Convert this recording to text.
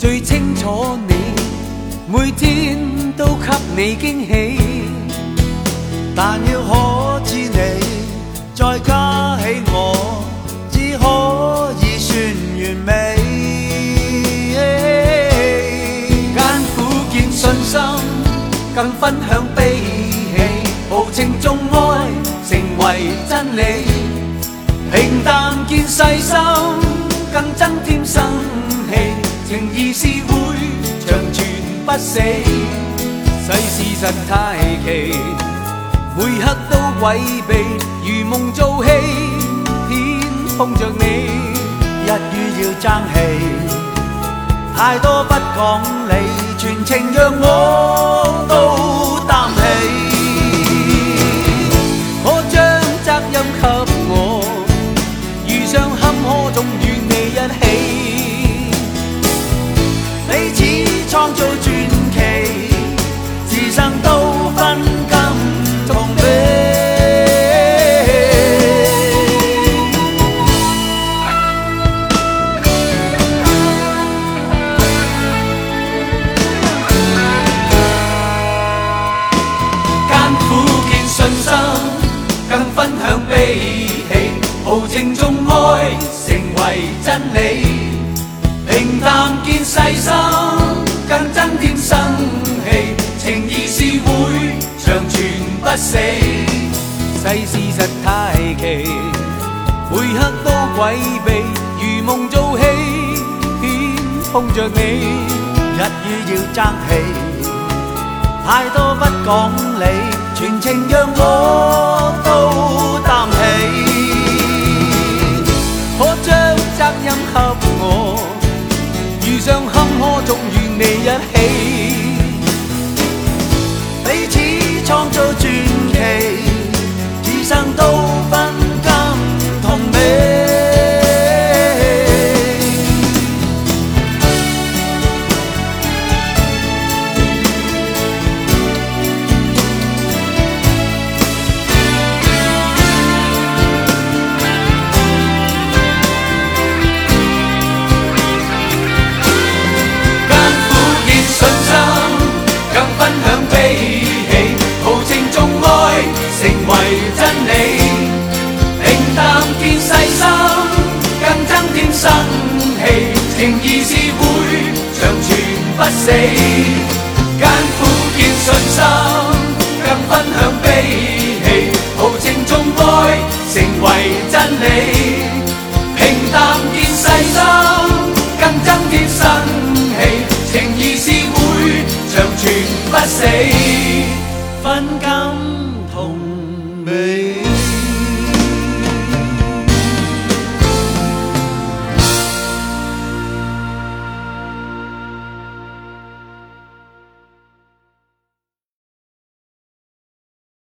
最清楚你，每天都给你惊喜。但要可知你，再加起我，只可以算完美。艰苦见信心，更分享悲喜，豪情中爱成为真理。平淡见细心，更增添生。意是會長存不死。世事實太奇，每刻都詭秘，如夢做戲，偏碰着你。一於要爭氣，太多不講理，全情讓我。都分甘同悲。艰苦见信心，更分享悲喜，豪情中爱成为真理，平淡见细心。死，世事实太奇，每刻都诡秘，如梦做戏。碰着你，日语要争气，太多不讲理，全情让我。更见细心，更增添生气，情义是会长存不死。艰苦见信心，更分享悲喜，豪情终爱成为真理，平淡。